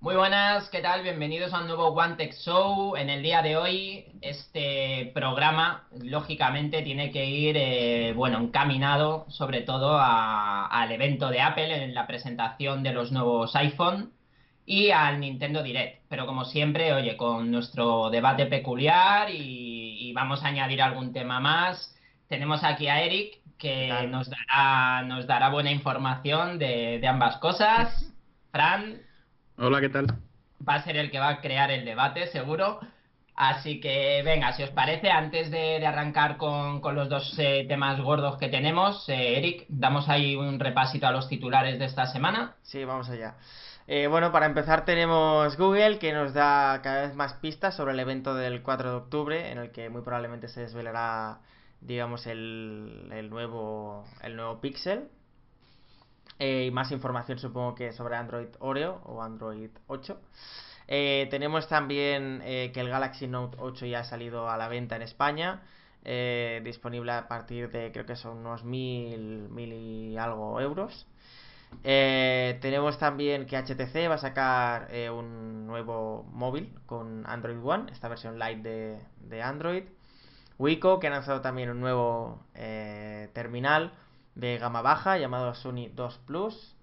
Muy buenas, ¿qué tal? Bienvenidos a un nuevo One Tech Show. En el día de hoy, este programa, lógicamente, tiene que ir, eh, bueno, encaminado sobre todo al evento de Apple en la presentación de los nuevos iPhone y al Nintendo Direct. Pero como siempre, oye, con nuestro debate peculiar y, y vamos a añadir algún tema más. Tenemos aquí a Eric que nos dará, nos dará buena información de, de ambas cosas. Fran, Hola, ¿qué tal? va a ser el que va a crear el debate, seguro. Así que, venga, si os parece, antes de, de arrancar con, con los dos eh, temas gordos que tenemos, eh, Eric, damos ahí un repasito a los titulares de esta semana. Sí, vamos allá. Eh, bueno, para empezar tenemos Google que nos da cada vez más pistas sobre el evento del 4 de octubre en el que muy probablemente se desvelará, digamos, el, el nuevo, el nuevo Pixel. Eh, y más información supongo que sobre Android Oreo o Android 8. Eh, tenemos también eh, que el Galaxy Note 8 ya ha salido a la venta en España. disponible a partir de creo que son unos mil, mil y algo euros. Tenemos también que HTC va a sacar un nuevo móvil con Android One, esta versión light de, de Android. Wiko, que ha lanzado también un nuevo eh, terminal de gama baja llamado Sony 2 Plus.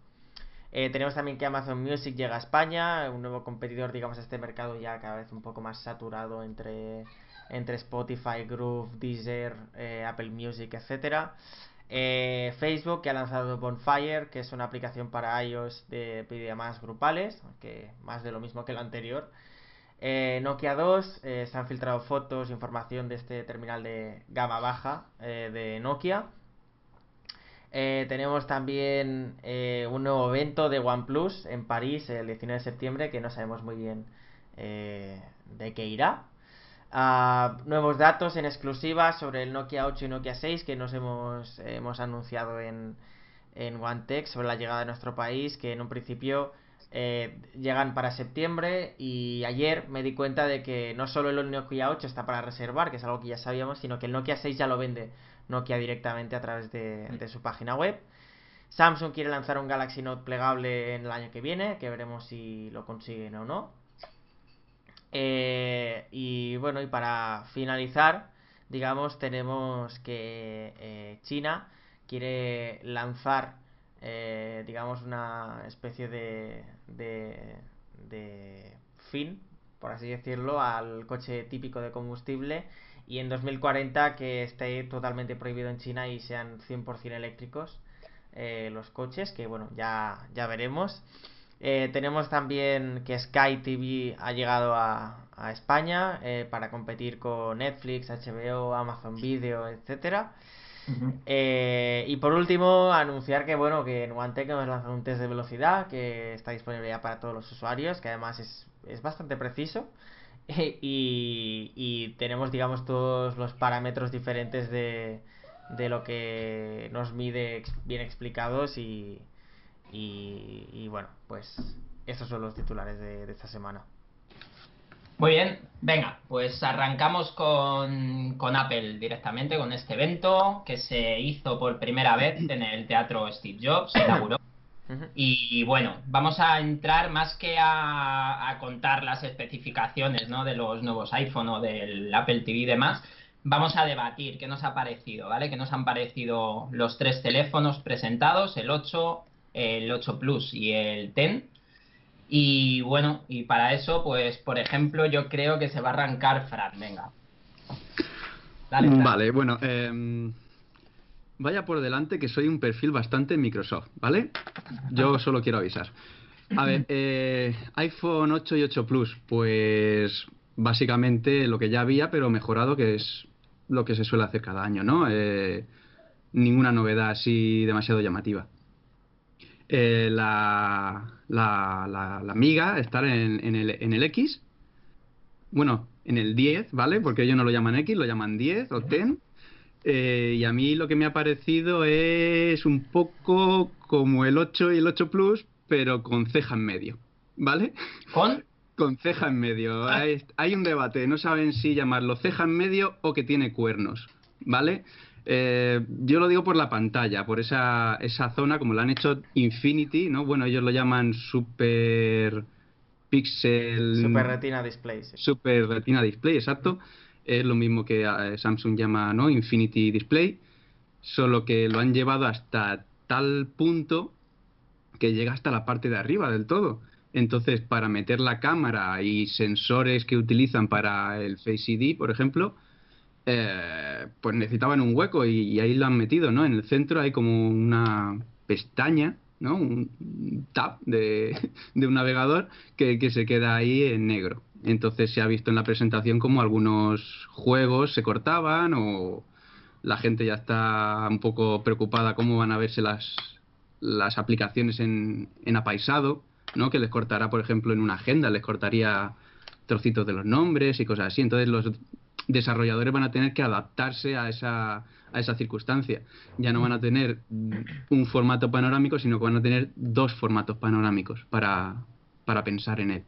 Eh, tenemos también que Amazon Music llega a España, un nuevo competidor, digamos, a este mercado ya cada vez un poco más saturado entre, entre Spotify, Groove, Deezer, eh, Apple Music. Eh, Facebook que ha lanzado Bonfire, que es una aplicación para iOS de videollamadas grupales, que más de lo mismo que lo anterior. Eh, Nokia 2, eh, se han filtrado fotos, información de este terminal de gama baja eh, de Nokia. Eh, tenemos también un nuevo evento de OnePlus en París el 19 de septiembre, que no sabemos muy bien de qué irá. Ah, nuevos datos en exclusiva sobre el Nokia 8 y Nokia 6 que nos hemos, hemos anunciado en, en OneTech sobre la llegada de nuestro país, que en un principio eh, llegan para septiembre y ayer me di cuenta de que no solo el Nokia 8 está para reservar, que es algo que ya sabíamos, sino que el Nokia 6 ya lo vende Nokia directamente a través de, de su página web. Samsung quiere lanzar un Galaxy Note plegable en el año que viene, que veremos si lo consiguen o no. Eh, y bueno, y para finalizar, digamos, tenemos que eh, China quiere lanzar, eh, digamos, una especie de, de, de fin, por así decirlo, al coche típico de combustible y en 2040 que esté totalmente prohibido en China y sean 100% eléctricos eh, los coches, que bueno, ya, ya veremos. Eh, tenemos también que Sky TV ha llegado a, España para competir con Netflix, HBO, Amazon Video, etcétera. Eh, y por último, anunciar que bueno, que en OneTech hemos lanzado un test de velocidad que está disponible ya para todos los usuarios, que además es, es bastante preciso. y, y tenemos, digamos, todos los parámetros diferentes de, de lo que nos mide bien explicados y, y, bueno, pues estos son los titulares de esta semana. Muy bien, venga, pues arrancamos con, con Apple directamente, con este evento que se hizo por primera vez en el Teatro Steve Jobs, se inauguró. Y bueno, vamos a entrar más que a, a contar las especificaciones ¿no? de los nuevos iPhone o del Apple TV y demás. Vamos a debatir qué nos ha parecido, ¿vale? ¿Qué nos han parecido los tres teléfonos presentados, el 8, el 8 Plus y el 10? Y bueno, y para eso, pues, por ejemplo, yo creo que se va a arrancar Fran, venga. Dale, Fran. Vale, bueno, em, vaya por delante que soy un perfil bastante Microsoft, ¿vale? Yo solo quiero avisar. A ver, eh, iPhone 8 y 8 Plus, pues básicamente lo que ya había, pero mejorado, que es lo que se suele hacer cada año, ¿no? Eh, ninguna novedad así demasiado llamativa. Eh, la, la, la, la miga estar en, en, el, en el X, bueno, en el 10, ¿vale? Porque ellos no lo llaman X, lo llaman 10 o 10. Eh, y a mí lo que me ha parecido es un poco como el 8 y el 8 Plus, pero con ceja en medio, ¿vale? ¿Con? Con ceja en medio. Hay, hay un debate, no saben si llamarlo ceja en medio o que tiene cuernos, ¿vale? Eh, yo lo digo por la pantalla, por esa, esa zona, como lo han hecho Infinity, ¿no? Bueno, ellos lo llaman Super Pixel... Super Retina Display. Super Retina Display, exacto. Es lo mismo que eh, Samsung llama, ¿no? Infinity Display, solo que lo han llevado hasta tal punto que llega hasta la parte de arriba del todo. Entonces, para meter la cámara y sensores que utilizan para el Face ID, por ejemplo, eh, pues necesitaban un hueco y, ahí lo han metido, ¿no? En el centro hay como una pestaña, ¿no? Un tab de, un navegador que, que, se queda ahí en negro. Entonces se ha visto en la presentación como algunos juegos se cortaban o la gente ya está un poco preocupada cómo van a verse las, las aplicaciones en, en apaisado, ¿no? Que les cortará, por ejemplo, en una agenda, les cortaría trocitos de los nombres y cosas así. Entonces los desarrolladores van a tener que adaptarse a esa, a esa circunstancia. Ya no van a tener un formato panorámico, sino que van a tener dos formatos panorámicos para, para pensar en él.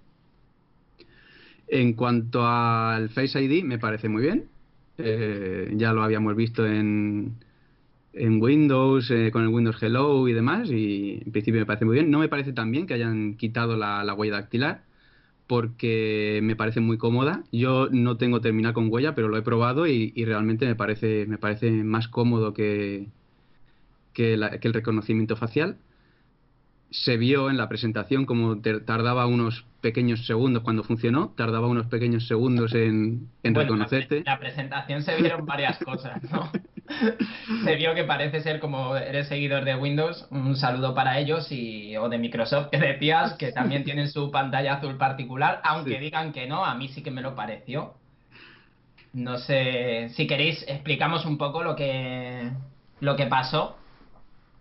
En cuanto al Face ID, me parece muy bien. Eh, ya lo habíamos visto en, en Windows, eh, con el Windows Hello y demás, y en principio me parece muy bien. No me parece tan bien que hayan quitado la huella dactilar porque me parece muy cómoda. Yo no tengo terminal con huella, pero lo he probado y, realmente me parece, me parece más cómodo que, que, el reconocimiento facial. Se vio en la presentación como tardaba unos pequeños segundos cuando funcionó, tardaba unos pequeños segundos en, reconocerte. La, la, presentación se vieron varias cosas, ¿no? se vio que parece ser como eres seguidor de Windows, un saludo para ellos y o de Microsoft que decías que también tienen su pantalla azul particular, aunque digan que no, a mí sí que me lo pareció. No sé, si queréis explicamos un poco lo que lo que pasó.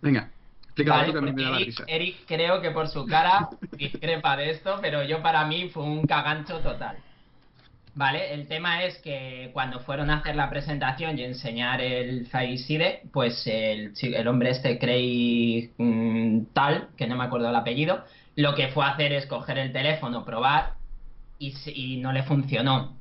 Venga. Mí me da risa. Eric creo que por su cara discrepa de esto, pero yo para mí fue un cagancho total. Vale, el tema es que cuando fueron a hacer la presentación y enseñar el Faiside, pues el, el hombre este, Craig mm, Tal, que no me acuerdo el apellido, lo que fue a hacer es coger el teléfono, probar y, no le funcionó.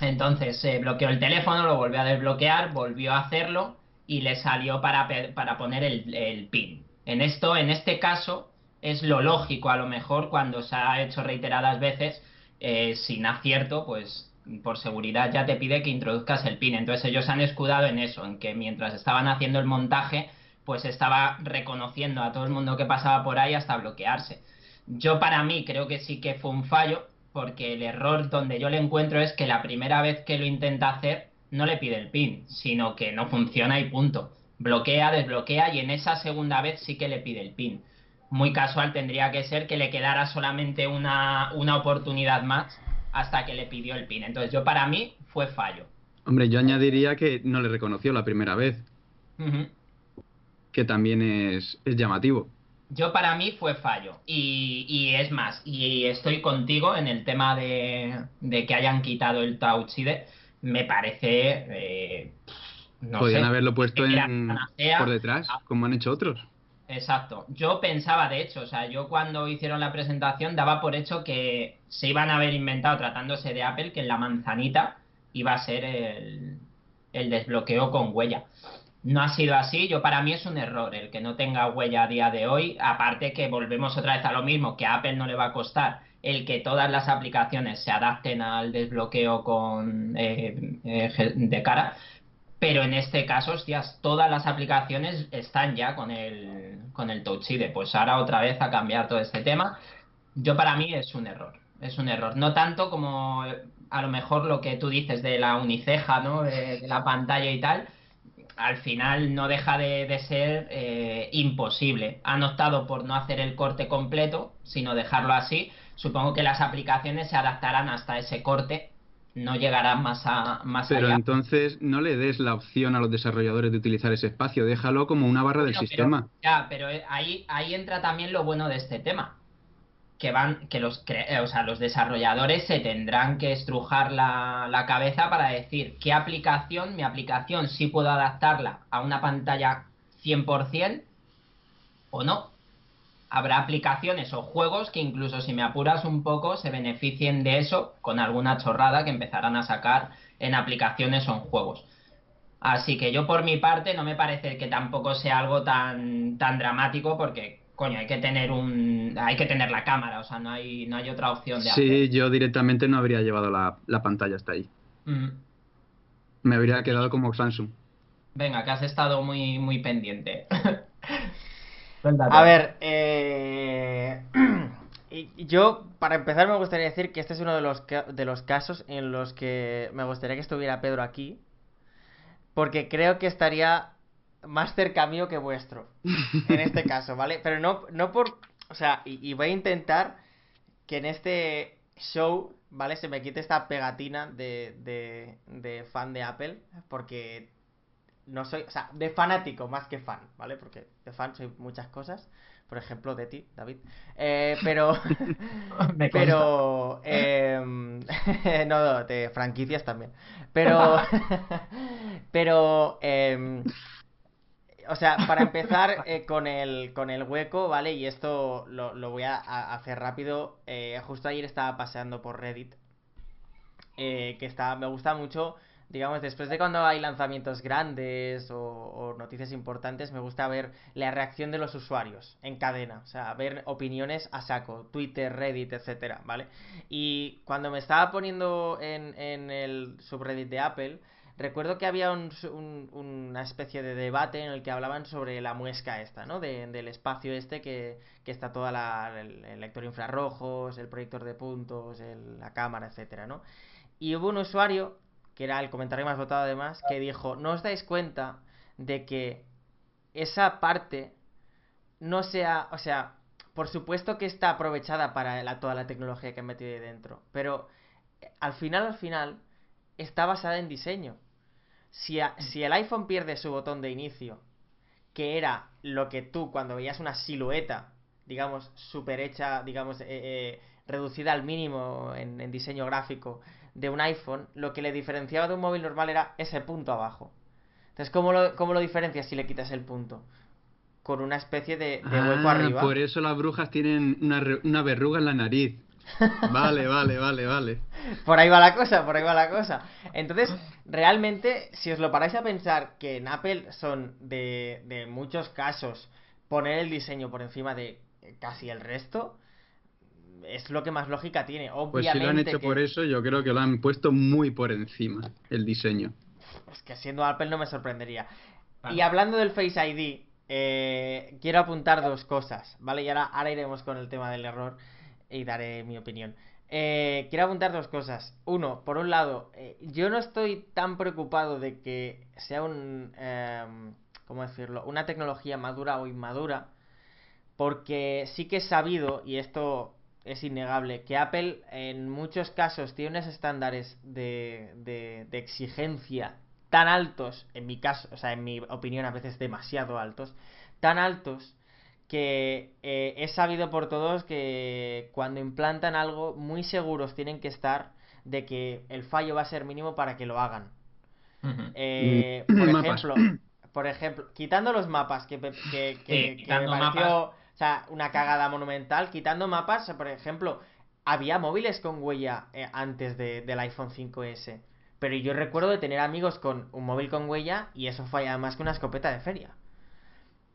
Entonces se bloqueó el teléfono, lo volvió a desbloquear, volvió a hacerlo y le salió para, para poner el, el PIN. En esto, en este caso, es lo lógico a lo mejor cuando se ha hecho reiteradas veces eh, sin acierto, pues por seguridad ya te pide que introduzcas el pin. Entonces ellos han escudado en eso, en que mientras estaban haciendo el montaje, pues estaba reconociendo a todo el mundo que pasaba por ahí hasta bloquearse. Yo para mí creo que sí que fue un fallo, porque el error donde yo le encuentro es que la primera vez que lo intenta hacer no le pide el pin, sino que no funciona y punto. Bloquea, desbloquea y en esa segunda vez sí que le pide el pin muy casual tendría que ser que le quedara solamente una, oportunidad más hasta que le pidió el pin. Entonces yo para mí fue fallo. Hombre, yo añadiría que no le reconoció la primera vez. Que también es, llamativo. Yo para mí fue fallo. Y, es más, y estoy contigo en el tema de, que hayan quitado el Touch ID. Me parece... Eh, Podrían haberlo puesto en, por detrás, como han hecho otros. Exacto. Yo pensaba, de hecho, o sea, yo cuando hicieron la presentación daba por hecho que se iban a haber inventado, tratándose de Apple, que la manzanita iba a ser el, el desbloqueo con huella. No ha sido así, yo para mí es un error el que no tenga huella a día de hoy, aparte que volvemos otra vez a lo mismo, que a Apple no le va a costar el que todas las aplicaciones se adapten al desbloqueo con eh, eh, de cara, pero en este caso, hostias, todas las aplicaciones están ya con el, con el Touch ID. Pues ahora otra vez a cambiar todo este tema. Yo para mí es un error. Es un error. No tanto como a lo mejor lo que tú dices de la uniceja, ¿no? De, la pantalla y tal. Al final no deja de, ser eh, imposible. Han optado por no hacer el corte completo, sino dejarlo así. Supongo que las aplicaciones se adaptarán hasta ese corte no llegará más, a, más Pero entonces no le des la opción a los desarrolladores de utilizar ese espacio, déjalo como una barra del sistema. ya, pero eh, ahí, ahí entra también lo bueno de este tema. Que van, que los, eh, o sea, los desarrolladores se tendrán que estrujar la, la cabeza para decir qué aplicación, mi aplicación sí puedo adaptarla a una pantalla 100% o no habrá aplicaciones o juegos que incluso si me apuras un poco se beneficien de eso con alguna chorrada que empezarán a sacar en aplicaciones o en juegos. Así que yo por mi parte no me parece que tampoco sea algo tan, tan dramático porque coño, hay que tener un hay que tener la cámara, o sea, no hay no hay otra opción de Sí, yo directamente no habría llevado la, pantalla hasta ahí. Mm. Me habría quedado como Samsung. Venga, que has estado muy muy pendiente. A ver, eh... yo para empezar me gustaría decir que este es uno de los de los casos en los que me gustaría que estuviera Pedro aquí porque creo que estaría más cerca mío que vuestro, en este caso, ¿vale? Pero no, no por... O sea, y, voy a intentar que en este show, ¿vale? Se me quite esta pegatina de, de, de fan de Apple, porque no soy, o sea, de fanático más que fan, ¿vale? Porque de fan soy muchas cosas, por ejemplo, de ti, David. Eh, pero, pero, eh, no, de franquicias también. Pero, pero, eh, o sea, para empezar eh, con, el, con el hueco, ¿vale? Y esto lo, lo voy a, hacer rápido. Eh, justo ayer estaba paseando por Reddit. Eh, que está, me gusta mucho, digamos, después de cuando hay lanzamientos grandes o, noticias importantes, me gusta ver la reacción de los usuarios en cadena. O sea, ver opiniones a saco, Twitter, Reddit, etcétera, ¿vale? Y cuando me estaba poniendo en, el subreddit de Apple Recuerdo que había una especie de debate en el que hablaban sobre la muesca esta, ¿no? del espacio este que, está toda la, el, lector infrarrojos, el proyector de puntos, la cámara, etcétera, ¿no? Y hubo un usuario, que era el comentario más votado además, que dijo, ¿no os dais cuenta de que esa parte no sea, o sea, por supuesto que está aprovechada para toda la tecnología que han metido ahí dentro, pero eh, al final, al final, está basada en diseño. Si, si el iPhone pierde su botón de inicio, que era lo que tú cuando veías una silueta, digamos, super hecha, digamos, eh, eh, reducida al mínimo en, diseño gráfico de un iPhone, lo que le diferenciaba de un móvil normal era ese punto abajo. Entonces, ¿cómo lo, cómo lo diferencias si le quitas el punto? Con una especie de, hueco ah, arriba. Por eso las brujas tienen una, una verruga en la nariz. Vale, vale, vale, vale. Por ahí va la cosa, por ahí va la cosa. Entonces, realmente, si os lo paráis a pensar que en Apple son de, de muchos casos poner el diseño por encima de casi el resto, es lo que más lógica tiene. Obviamente pues si lo han hecho por eso, yo creo que lo han puesto muy por encima, el diseño. Es que siendo Apple no me sorprendería. Y hablando del Face ID, eh, quiero apuntar dos cosas, ¿vale? Y ahora, ahora iremos con el tema del error y daré mi opinión. Eh, quiero apuntar dos cosas. Uno, por un lado, eh, yo no estoy tan preocupado de que sea un... Em, ¿Cómo decirlo? Una tecnología madura o inmadura. Porque sí que he sabido, y esto es innegable, que Apple en muchos casos tiene unos estándares de, de, de exigencia tan altos, en mi caso, o sea, en mi opinión a veces demasiado altos, tan altos que eh, es sabido por todos que cuando implantan algo muy seguros tienen que estar de que el fallo va a ser mínimo para que lo hagan. Eh, por ejemplo, por ejemplo, quitando los mapas que, que, me pareció o sea, una cagada monumental, quitando mapas, por ejemplo, había móviles con huella eh, antes del iPhone 5S. Pero yo recuerdo de tener amigos con un móvil con huella y eso falla más que una escopeta de feria.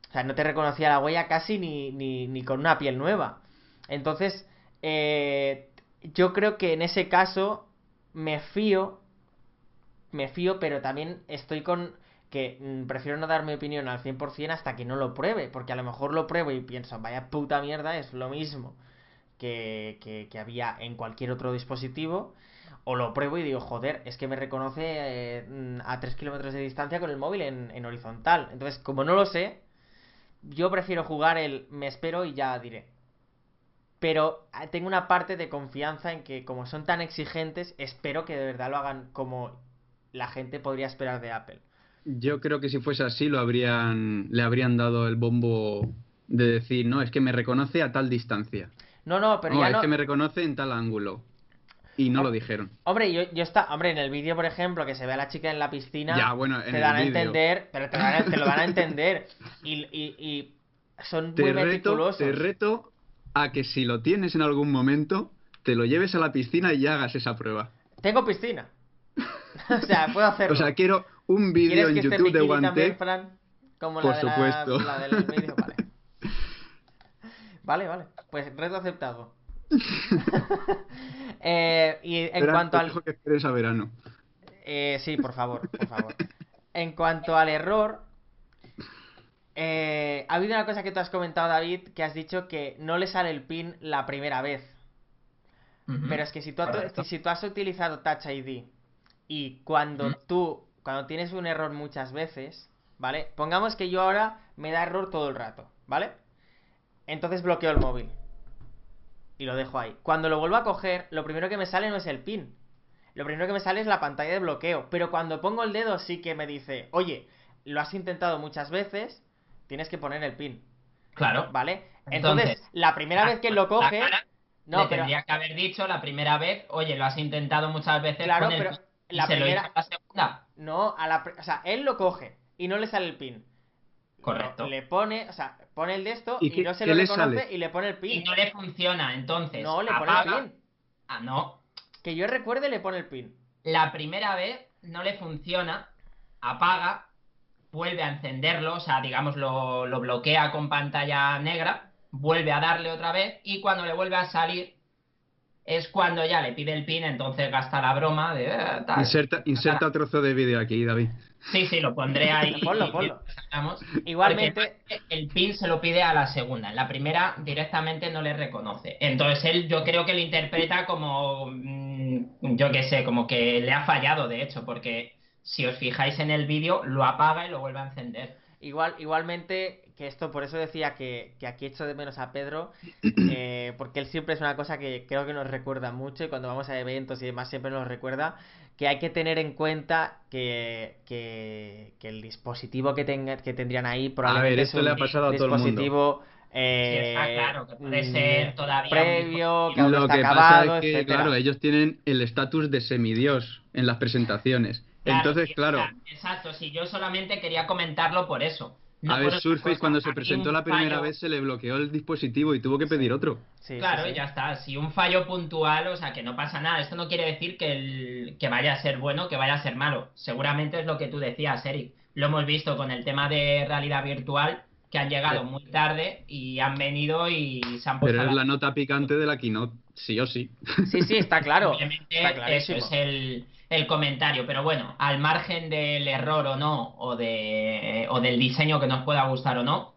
O sea, no te reconocía la huella casi ni, ni, con una piel nueva. Entonces, eh, yo creo que en ese caso me fío, me fío, pero también estoy con que mm, prefiero no dar mi opinión al 100% hasta que no lo pruebe, porque a lo mejor lo pruebo y pienso, vaya puta mierda, es lo mismo que, que, había en cualquier otro dispositivo, o lo pruebo y digo, joder, es que me reconoce eh, mm, a 3 kilómetros de distancia con el móvil en, en horizontal. Entonces, como no lo sé, yo prefiero jugar el me espero y ya diré. Pero ah, tengo una parte de confianza en que como son tan exigentes, espero que de verdad lo hagan como la gente podría esperar de Apple. Yo creo que si fuese así lo habrían le habrían dado el bombo de decir, no, es que me reconoce a tal distancia. No, no, pero ya es que me reconoce en tal ángulo. Y no lo dijeron. Hombre, yo, yo está, hombre, en el vídeo, por ejemplo, que se ve a la chica en la piscina, ya, bueno, te dan a entender, pero te, lo van a entender. Y, y, son muy meticulosos. Te reto a que si lo tienes en algún momento, te lo lleves a la piscina y hagas esa prueba. Tengo piscina. o sea, puedo hacerlo. O sea, quiero un vídeo en ¿Quieres que esté YouTube de. Fran? Como Por la, de la- supuesto. la del vídeo, vale. Vale, vale. Pues reto aceptado. Eh, y en cuanto al... que esperes a verano. Eh, sí, por favor, por favor. En cuanto al error, eh, ha habido una cosa que tú has comentado, David, que has dicho que no le sale el pin la primera vez. Pero es que si tú, has- Correcto. si tú has utilizado Touch ID y cuando tú, cuando tienes un error muchas veces, ¿vale? Pongamos que yo ahora me da error todo el rato, ¿vale? Entonces bloqueo el móvil y lo dejo ahí. Cuando lo vuelvo a coger, lo primero que me sale no es el pin. Lo primero que me sale es la pantalla de bloqueo. Pero cuando pongo el dedo sí que me dice, oye, lo has intentado muchas veces, tienes que poner el pin, Claro. ¿vale? Entonces, Entonces, la primera vez que lo coge... cara No, pero... tendría que haber dicho la primera vez, oye, lo has intentado muchas veces Claro, el pero pin", y la primera- la segunda. No, a la, o sea, él lo coge y no le sale el pin. Correcto. Le pone, o sea, pone el de esto ¿Y y, qué- no se qué lo le reconoce sale? y le pone el Y pin. no le funciona, entonces. No, le pone apaga- el pin. Ah, no. Que yo recuerde, le pone el pin. La primera vez no le funciona, apaga, vuelve a encenderlo, o sea, digamos, lo, lo bloquea con pantalla negra, vuelve a darle otra vez y cuando le vuelve a salir es cuando ya le pide el pin, entonces gasta la broma de... "Eh, tal". Inserta, inserta trozo de vídeo aquí, David. Sí, sí, lo pondré ahí. Ponlo, ponlo. y sacamos. Igualmente, el pin se lo pide a la segunda. En la primera directamente no le reconoce. Entonces él yo creo que lo interpreta como, mm, yo qué sé, como que le ha fallado de hecho, porque si os fijáis en el vídeo lo apaga y lo vuelve a encender. Igual, igualmente, que esto, por eso decía que, que aquí echo de menos a Pedro, eh, porque él siempre es una cosa que creo que nos recuerda mucho y cuando vamos a eventos y demás siempre nos recuerda que hay que tener en cuenta que, que, que el dispositivo que, tenga, que tendrían ahí probablemente ver, es esto un le ha pasado a todo el mundo. Sí, eh, está claro, que puede mm, ser todavía un previo, que aún Lo está que acabado, pasa es que, etcétera. claro, ellos tienen el estatus de semidios en las presentaciones. Entonces, claro, o sea, Exacto, si yo solamente quería comentarlo por eso. No a ver, Surface cosa. cuando se presentó la primera fallo- vez se le bloqueó el dispositivo y tuvo que pedir otro. Sí, sí, Claro, sí. y ya está. Si un fallo puntual, o sea, que no pasa nada. Esto no quiere decir que, el, que vaya a ser bueno, que vaya a ser malo. Seguramente es lo que tú decías, Eric. Lo hemos visto con el tema de realidad virtual, que han llegado muy tarde y han venido y se han puesto Pero es la- la nota picante de la keynote, sí o sí. Sí, sí, está claro. Simplemente Está eso es el, el comentario. Pero bueno, al margen del error o no, o, de, o del diseño que nos pueda gustar o no,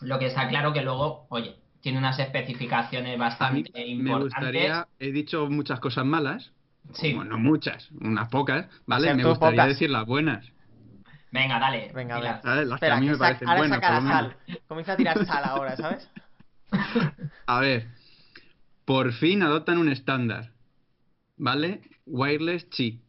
lo que está claro que luego, oye, tiene unas especificaciones A mí bastante me importantes. gustaría, he dicho muchas cosas malas, Sí. bueno, no muchas, unas pocas, ¿vale? Me gustaría pocas. decir las buenas, Venga, dale. Venga, a ver. Las que Espera, a mí que me parecen ahora buenas, saca la sal. Comienza a tirar sal ahora, ¿sabes? A ver, por fin adoptan un estándar, ¿vale? Wireless chip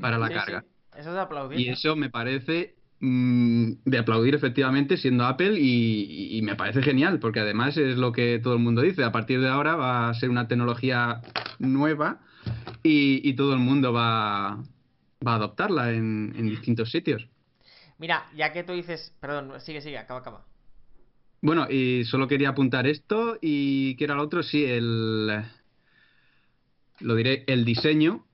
para la Sí, carga. sí. Eso es de aplaudir. Y eso me parece mm, de aplaudir efectivamente siendo Apple y, y me parece genial porque además es lo que todo el mundo dice. A partir de ahora va a ser una tecnología nueva y, y todo el mundo va, va a adoptarla en, en distintos sitios. Mira, ya que tú dices. Perdón, sigue, sigue, acaba, acaba. Bueno, y solo quería apuntar esto y que era lo otro, sí, el... Lo diré, el diseño,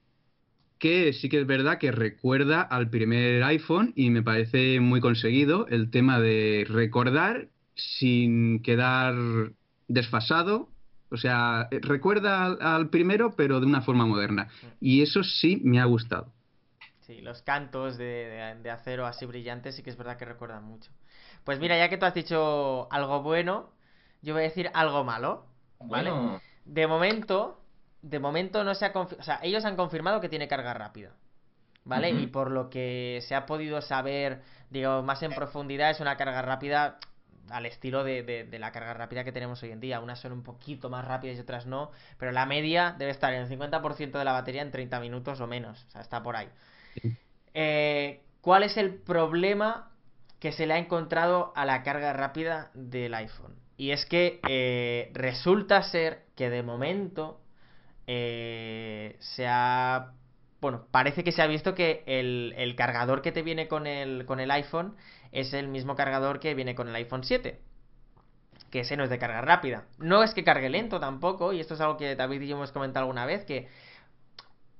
que sí que es verdad que recuerda al primer iPhone y me parece muy conseguido el tema de recordar sin quedar desfasado. O sea, recuerda al, al primero, pero de una forma moderna. Y eso sí me ha gustado. Sí, los cantos de, de- de acero así brillantes sí que es verdad que recuerdan mucho. Pues mira, ya que tú has dicho algo bueno, yo voy a decir algo malo. ¿Vale? Bueno, De momento, de momento no se ha confirmado, o sea, ellos han confirmado que tiene carga rápida, ¿vale? Y por lo que se ha podido saber, digamos, más en profundidad, es una carga rápida al estilo de, de- de la carga rápida que tenemos hoy en día. Unas son un poquito más rápidas y otras no, pero la media debe estar en el 50% de la batería en 30 minutos o menos, o sea, está por ahí. Eh, ¿Cuál es el problema que se le ha encontrado a la carga rápida del iPhone? Y es que eh, resulta ser que de momento eh, se ha... Bueno, parece que se ha visto que el, cargador que te viene con el iPhone es el mismo cargador que viene con el iPhone 7. Que ese no es de carga rápida. No es que cargue lento tampoco, y esto es algo que David y yo hemos comentado alguna vez, que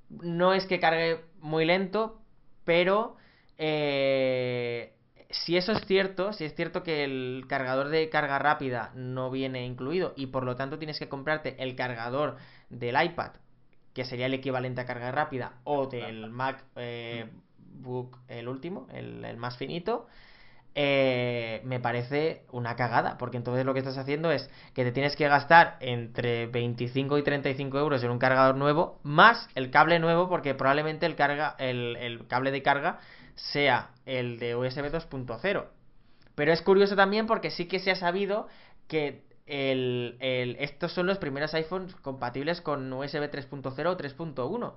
no es que cargue muy lento, pero eh, si eso es cierto, si es cierto que el cargador de carga rápida no viene incluido y por lo tanto tienes que comprarte el cargador del iPad, que sería el equivalente a carga rápida, o del MacBook, eh, el último, el, más finito, eh, me parece una cagada, porque entonces lo que estás haciendo es que te tienes que gastar entre 25 y 35 euros en un cargador nuevo, más el cable nuevo, porque probablemente el, carga, el cable de carga sea el de USB 2.0. Pero es curioso también porque sí que se ha sabido que el, estos son los primeros iPhones compatibles con USB 3.0 o 3.1.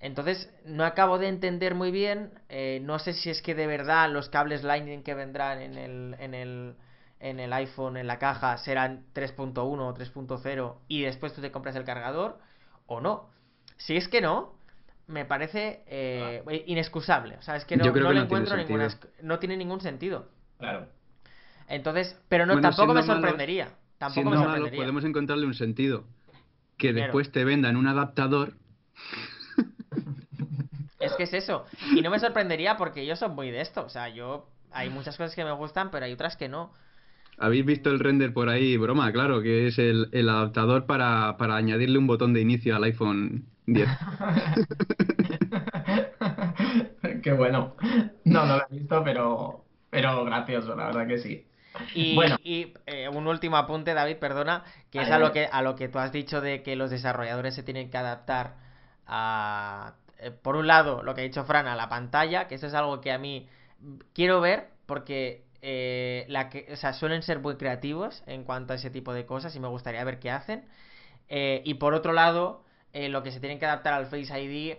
Entonces, no acabo de entender muy bien. Eh, no sé si es que de verdad los cables Lightning que vendrán en el, en el, en el iPhone, en la caja, serán 3.1 o 3.0 y después tú te compras el cargador o no. Si es que no, me parece eh, inexcusable. O sea, es que no, no, encuentro ninguna. No tiene ningún sentido. Claro. Entonces, pero no, tampoco me sorprendería. tampoco me sorprendería. podemos encontrarle un sentido. Que después te vendan un adaptador. Que es eso. Y no me sorprendería porque yo soy muy de esto. O sea, yo. Hay muchas cosas que me gustan, pero hay otras que no. Habéis visto el render por ahí, broma, claro, que es el, el adaptador para, para añadirle un botón de inicio al iPhone 10. Qué bueno. No, no lo he visto, pero, pero gracioso, la verdad que sí. Y, bueno. y eh, un último apunte, David, perdona, que es a lo que, a lo que tú has dicho de que los desarrolladores se tienen que adaptar a, por un lado, lo que ha dicho Fran, a la pantalla, que eso es algo que a mí quiero ver, porque eh, la que, o sea, suelen ser muy creativos en cuanto a ese tipo de cosas y me gustaría ver qué hacen. y por otro lado, eh, lo que se tienen que adaptar al Face ID,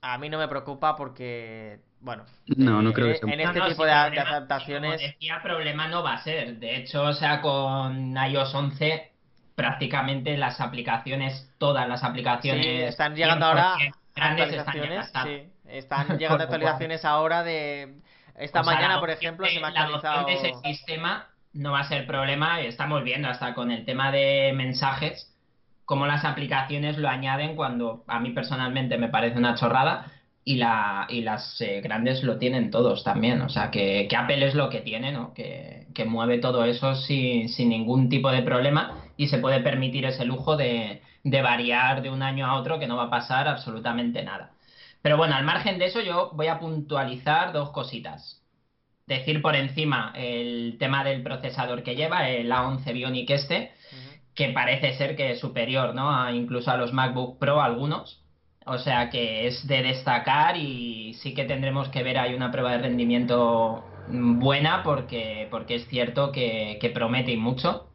a mí no me preocupa porque, bueno, no, no creo que sea. en este tipo de, adaptaciones. Como decía, problema no va a ser. De hecho, o sea, con iOS 11 prácticamente las aplicaciones, todas las aplicaciones. Sí, están llegando ahora actualizaciones. Están, sí, están llegando actualizaciones ahora de. Esta mañana, por ejemplo, se me ha actualizado. de ese sistema no va a ser problema. Estamos viendo hasta con el tema de mensajes cómo las aplicaciones lo añaden cuando a mí personalmente me parece una chorrada y, la, y las eh, grandes lo tienen todos también. O sea, que, Apple es lo que tiene, ¿no? Que, mueve todo eso sin, sin, ningún tipo de problema y se puede permitir ese lujo de, de variar de un año a otro que no va a pasar absolutamente nada. Pero bueno, al margen de eso yo voy a puntualizar dos cositas. Decir por encima el tema del procesador que lleva, el A11 Bionic este, que parece ser que es superior, ¿no? A, incluso a los MacBook Pro algunos. O sea que es de destacar y sí que tendremos que ver ahí una prueba de rendimiento buena porque, porque es cierto que, que promete mucho.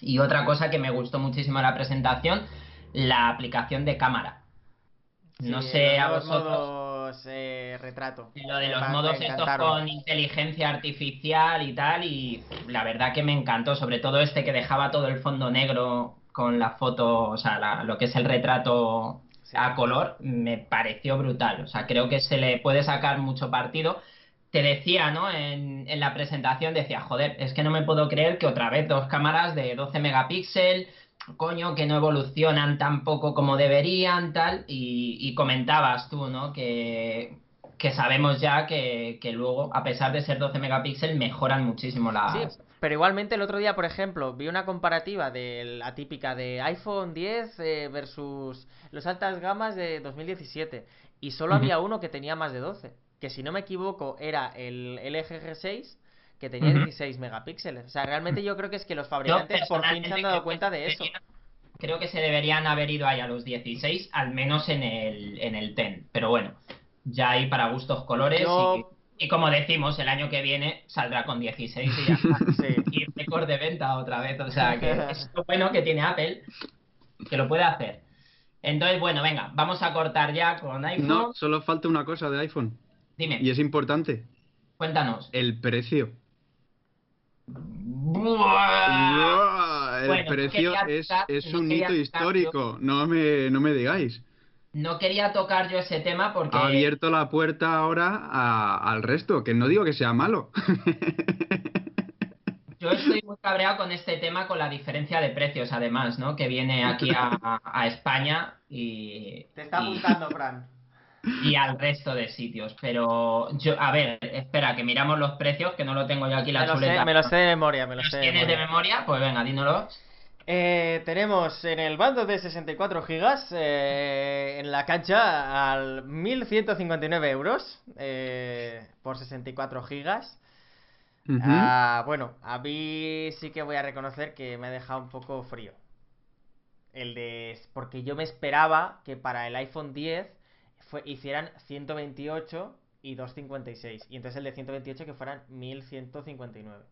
Y otra cosa que me gustó muchísimo la presentación, la aplicación de cámara. no sé a vosotros. Eh, retrato. Lo de los modos estos con inteligencia artificial y tal, y la verdad que me encantó, sobre todo este que dejaba todo el fondo negro con la foto, o sea, lo que es el retrato a color, me pareció brutal. O sea, creo que se le puede sacar mucho partido. Te decía, ¿no? En, en la presentación decía, joder, es que no me puedo creer que otra vez dos cámaras de 12 megapíxeles, coño, que no evolucionan tan poco como deberían, tal, y, comentabas tú, ¿no? Que, que sabemos ya que, luego, a pesar de ser 12 megapíxeles, mejoran muchísimo las... Sí, pero igualmente el otro día, por ejemplo, vi una comparativa de la típica de iPhone 10 eh, versus los altas gamas de 2017, y solo había uno que tenía más de 12, que si no me equivoco era el LG G6 que tenía 16 megapíxeles. O sea, realmente yo creo que es que los fabricantes por fin se han dado cuenta de eso. Creo que se deberían haber ido ahí a los 16, al menos en el, en el 10. Pero bueno, ya hay para gustos colores. Y, como decimos, el año que viene saldrá con 16 y ya está. Y récord de venta otra vez. O sea, que es lo bueno que tiene Apple, que lo puede hacer. Entonces, bueno, venga, vamos a cortar ya con iPhone. No, solo falta una cosa de iPhone. Dime. Y es importante. Cuéntanos. El precio el precio es, un hito histórico, no me, no me digáis. No quería tocar yo ese tema porque... Ha abierto la puerta ahora al resto, que no digo que sea malo. Yo estoy muy cabreado con este tema, con la diferencia de precios, además, ¿no? Que viene aquí a, España y... Te está apuntando, Fran. Y al resto de sitios. Pero yo, a ver, espera, que miramos los precios, que no lo tengo yo aquí la me, lo chuleta. sé, me lo sé de memoria, me lo ¿Los sé tienes de memoria. memoria? Pues venga, dínoslo. Eh, tenemos en el bando de 64 gigas eh, en la cancha al 1159 euros eh, por 64 gigas. Ah, bueno, a mí sí que voy a reconocer que me ha dejado un poco frío. El de. Porque yo me esperaba que para el iPhone 10 fue- hicieran 128 y 256. Y entonces el de 128 que fueran 1159.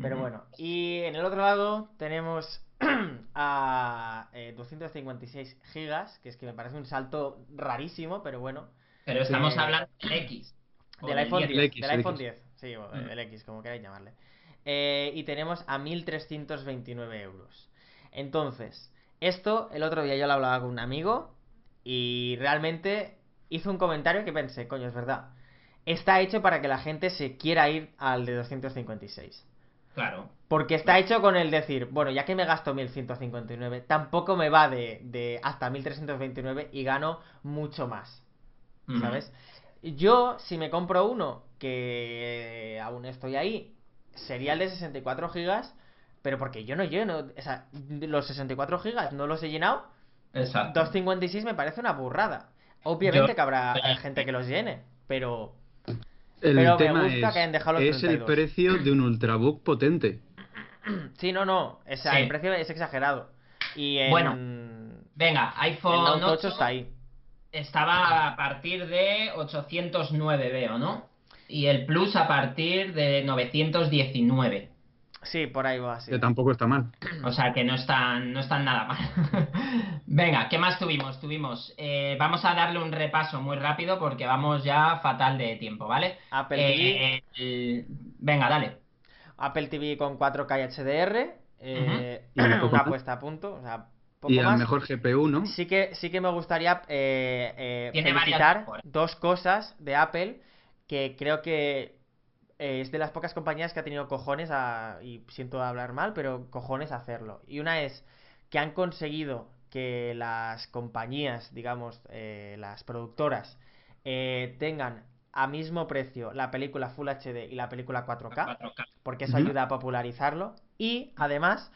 Pero bueno, y en el otro lado tenemos a eh, 256 gigas, que es que me parece un salto rarísimo, pero bueno. Pero estamos Sí. hablando del X. Del iPhone 10. 10, El X, del el iPhone X. 10, sí, o Mm. el X, como queráis llamarle. Eh, y tenemos a 1.329 euros. Entonces, esto el otro día yo lo hablaba con un amigo y realmente hizo un comentario que pensé, coño, es verdad. Está hecho para que la gente se quiera ir al de 256. Claro. Porque está hecho con el decir, bueno, ya que me gasto 1159, tampoco me va de, de hasta 1329 y gano mucho más. ¿Sabes? Yo, si me compro uno, que aún estoy ahí, sería el de 64 gigas, pero porque yo no lleno, o sea, los 64 gigas no los he llenado, Exacto. 256 me parece una burrada. Obviamente Yo- que habrá gente que los llene, pero El Pero me tema gusta es, que hayan dejado los es el 32. precio de un ultrabook potente. sí, no, no, o sea, Sí. el precio es exagerado. Y en Bueno, Venga, iPhone Note 8 8 está ahí. estaba a partir de 809, veo, ¿no? Y el Plus a partir de 919. Sí, por ahí va, sí. Que tampoco está mal. O sea que no están, no están nada mal. Venga, ¿qué más tuvimos? Tuvimos. eh, vamos a darle un repaso muy rápido porque vamos ya fatal de tiempo, ¿vale? Apple TV, Eh, el- Venga, dale. Apple TV con 4K HDR, eh. Y poco una más. puesta a punto, o sea, poco Y el más. mejor GPU, ¿no? Sí que, sí que me gustaría eh, eh, felicitar dos cosas de Apple que creo que eh, es de las pocas compañías que ha tenido cojones a, y siento hablar mal, pero cojones a hacerlo. Y una es que han conseguido que las compañías, digamos, eh, las productoras, eh, tengan a mismo precio la película Full HD y la película 4K porque eso ayuda a popularizarlo. Y además,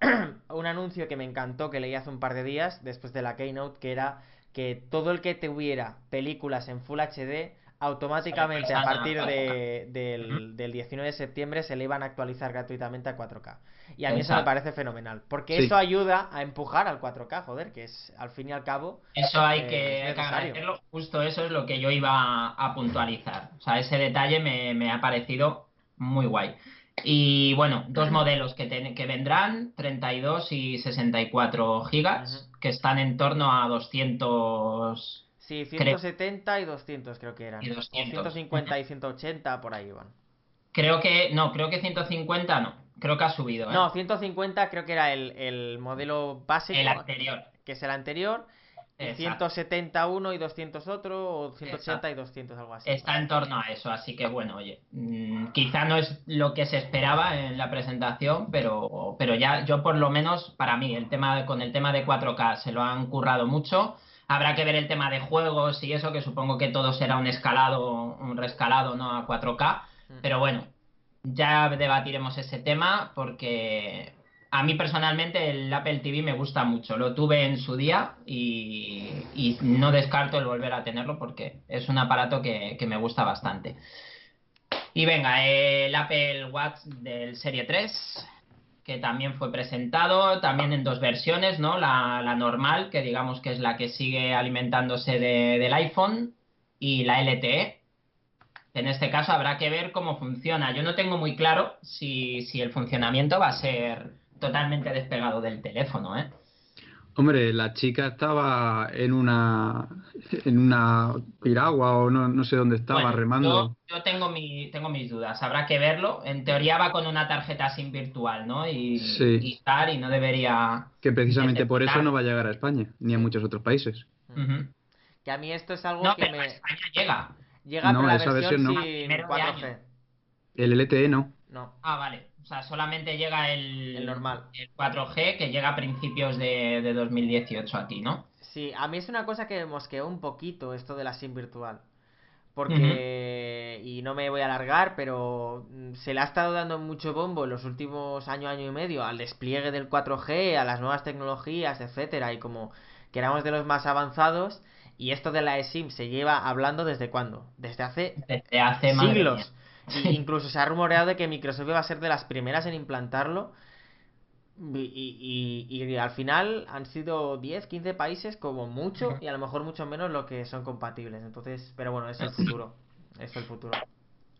un anuncio que me encantó que leí hace un par de días después de la Keynote, que era que todo el que tuviera películas en Full HD, automáticamente a partir 4K. de- del, del 19 de septiembre se le iban a actualizar gratuitamente a 4K. Y a mí eso me parece fenomenal, porque Sí. eso ayuda a empujar al 4K, joder, que es al fin y al cabo... Eso hay Eh, que, es hay que necesario. agradecerlo. Justo eso es lo que yo iba a, puntualizar. O sea, ese detalle me, me ha parecido muy guay. Y bueno, dos modelos que, ten- que vendrán, 32 y 64 gigas, Ujú. que están en torno a 200... Sí, Creo- 170 y 200 creo que eran. Y O 200. 150 y 180 por ahí van. Creo que, no, creo que 150 no, creo que ha subido, ¿eh? No, 150 creo que era el, el modelo básico, el anterior. que es el anterior. Exacto. 171 y 200 otro, o 180 Exacto. y 200, algo así. Está en torno a eso, así que bueno, oye, mm, quizá no es lo que se esperaba en la presentación, pero, pero ya yo por lo menos, para mí, el tema con el tema de 4K se lo han currado mucho. Habrá que ver el tema de juegos y eso, que supongo que todo será un escalado, un rescalado, ¿no? A 4K. Mm. Pero bueno, ya debatiremos ese tema porque a mí personalmente el Apple TV me gusta mucho. Lo tuve en su día y, y no descarto el volver a tenerlo porque es un aparato que, que me gusta bastante. Y venga, el Apple Watch del Serie 3, que también fue presentado, también en dos versiones, ¿no? La, la normal, que digamos que es la que sigue alimentándose de- del iPhone, y la LTE. En este caso habrá que ver cómo funciona. Yo no tengo muy claro si, si el funcionamiento va a ser totalmente despegado del teléfono, ¿eh? Hombre, la chica estaba en una en una piragua o no, no sé dónde estaba Bueno, remando. Yo, yo tengo, mi, tengo mis dudas, habrá que verlo. En teoría va con una tarjeta SIM virtual, ¿no? Y, Sí. y tal, y no debería... Que precisamente por eso no va a llegar a España, ni a muchos otros países. Mm. Que a mí esto es algo No, que pero a me España llega. llega No, pero la esa versión, versión no. de 4G. año. El LTE no. No. Ah, vale. O sea, solamente llega el, El normal. el 4G que llega a principios de, de 2018 aquí, ¿no? Sí, a mí es una cosa que me mosqueó un poquito esto de la SIM virtual. Porque, y no me voy a alargar, pero mm, se le ha estado dando mucho bombo en los últimos año, año y medio al despliegue del 4G, a las nuevas tecnologías, etcétera, y como que éramos de los más avanzados, y esto de la eSIM se lleva hablando desde cuándo? Desde hace, Desde hace siglos. Incluso se ha rumoreado de que Microsoft iba a ser de las primeras en implantarlo. Y, y- y- y al final han sido 10, 15 países como mucho y a lo mejor mucho menos lo que son compatibles. Entonces, pero bueno, es el futuro. Es el futuro.